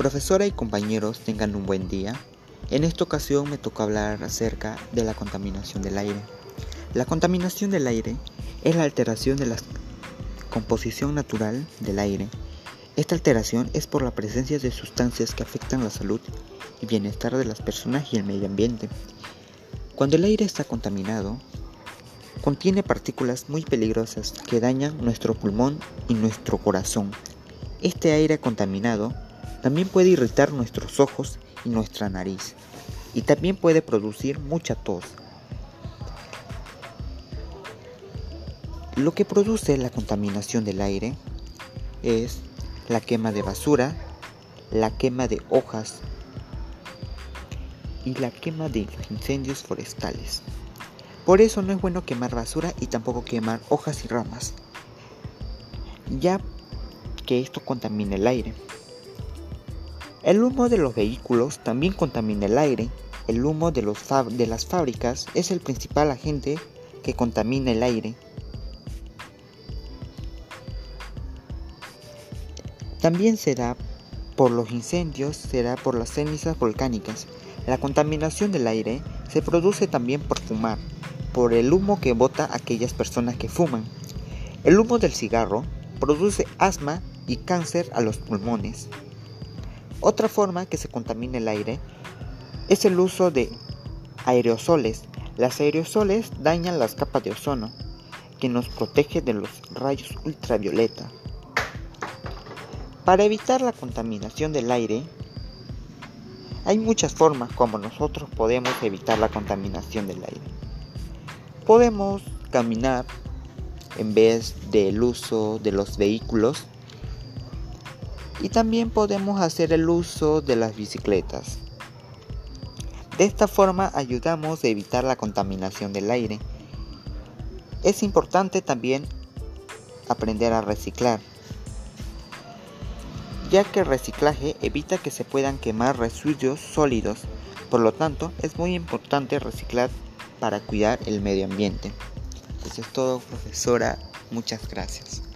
Profesora y compañeros, tengan un buen día. En esta ocasión me toca hablar acerca de la contaminación del aire. La contaminación del aire es la alteración de la composición natural del aire. Esta alteración es por la presencia de sustancias que afectan la salud y bienestar de las personas y el medio ambiente. Cuando el aire está contaminado, contiene partículas muy peligrosas que dañan nuestro pulmón y nuestro corazón. Este aire contaminado también puede irritar nuestros ojos y nuestra nariz y también puede producir mucha tos. Lo que produce la contaminación del aire es la quema de basura, la quema de hojas y la quema de incendios forestales. Por eso no es bueno quemar basura y tampoco quemar hojas y ramas, ya que esto contamina el aire. El humo de los vehículos también contamina el aire. El humo de, las fábricas es el principal agente que contamina el aire. También se da por los incendios, se da por las cenizas volcánicas. La contaminación del aire se produce también por fumar, por el humo que bota aquellas personas que fuman. El humo del cigarro produce asma y cáncer a los pulmones. Otra forma que se contamina el aire es el uso de aerosoles. Las aerosoles dañan las capas de ozono, que nos protege de los rayos ultravioleta. Para evitar la contaminación del aire, hay muchas formas como nosotros podemos evitar la contaminación del aire. Podemos caminar en vez del uso de los vehículos y también podemos hacer el uso de las bicicletas. De esta forma ayudamos a evitar la contaminación del aire. Es importante también aprender a reciclar, ya que el reciclaje evita que se puedan quemar residuos sólidos, por lo tanto es muy importante reciclar para cuidar el medio ambiente. Eso es todo profesora, muchas gracias.